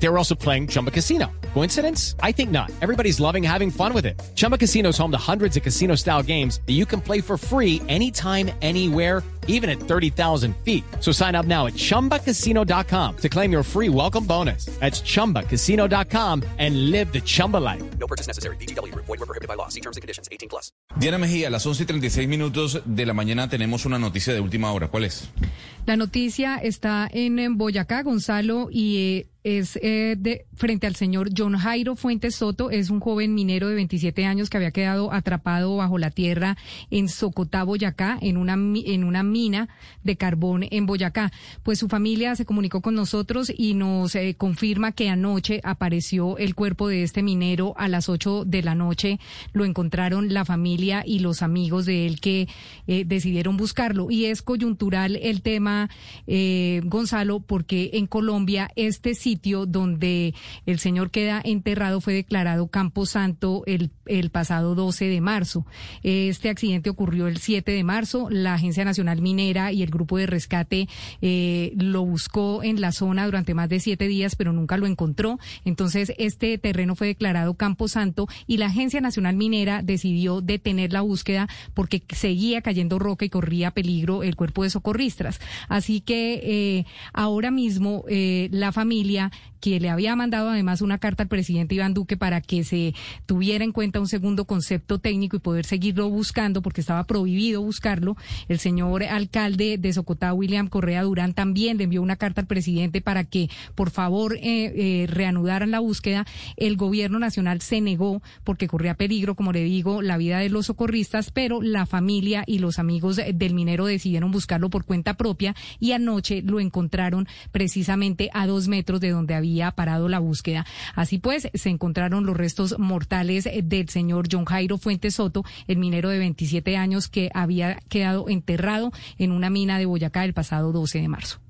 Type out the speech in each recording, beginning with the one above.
They were also playing Chumba Casino. Coincidence? I think not. Everybody's loving having fun with it. Chumba Casino is home to hundreds of casino style games that you can play for free anytime, anywhere, even at 30,000 feet. So sign up now at chumbacasino.com to claim your free welcome bonus. That's chumbacasino.com and live the Chumba life. No purchase necessary. BGW. Void were prohibited by law. See terms and conditions. 18 plus. Diana Mejía, a las 11 y 36 minutos de la mañana tenemos una noticia de última hora. ¿Cuál es? La noticia está en, en Boyacá, Gonzalo, y eh, es eh, de frente al señor John Jairo Fuentes Soto, es un joven minero de 27 años que había quedado atrapado bajo la tierra en Socotá, Boyacá, en una en una mina de carbón en Boyacá. Pues su familia se comunicó con nosotros y nos eh, confirma que anoche apareció el cuerpo de este minero a las 8 de la noche. Lo encontraron la familia y los amigos de él que eh, decidieron buscarlo. Y es coyuntural el tema, eh, Gonzalo, porque en Colombia este sitio donde el señor queda enterrado fue declarado Campo Santo el, pasado 12 de marzo. Este accidente ocurrió el 7 de marzo. La Agencia Nacional Minera y el grupo de rescate eh, lo buscó en la zona durante más de siete días, pero nunca lo encontró. Entonces, este terreno fue declarado Campo Santo y la Agencia Nacional Minera decidió detener la búsqueda porque seguía cayendo roca y corría peligro el cuerpo de socorristas. Así que eh, ahora mismo eh, la familia Colombia que le había mandado además una carta al presidente Iván Duque para que se tuviera en cuenta un segundo concepto técnico y poder seguirlo buscando porque estaba prohibido buscarlo. El señor alcalde de Socotá, William Correa Durán, también le envió una carta al presidente para que por favor eh, eh, reanudaran la búsqueda. El gobierno nacional se negó porque corría peligro, como le digo, la vida de los socorristas, pero la familia y los amigos del minero decidieron buscarlo por cuenta propia y anoche lo encontraron precisamente a dos metros de donde había parado la búsqueda. Así pues, se encontraron los restos mortales eh, del señor John Jairo Fuentes Soto, el minero de 27 años que había quedado enterrado en una mina de Boyacá el pasado 12 de marzo.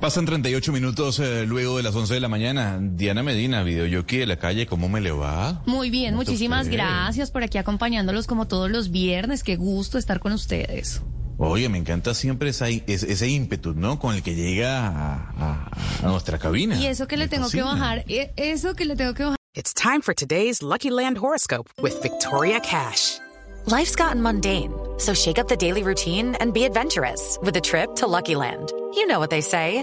Pasan 38 minutos eh, luego de las 11 de la mañana. Diana Medina, videoyoki de la calle, ¿cómo me le va? Muy bien, ¿Cómo te muchísimas gracias por aquí acompañándolos como todos los viernes. Qué gusto estar con ustedes. Oye, me encanta siempre esa, ese, ese ímpetu, ¿no? Con el que llega a, a- a nuestra cabina. Y eso que le tengo que bajar, eh, eso que le tengo que bajar. It's time for today's Lucky Land horoscope with Victoria Cash. Life's gotten mundane, so shake up the daily routine and be adventurous with a trip to Lucky Land. You know what they say.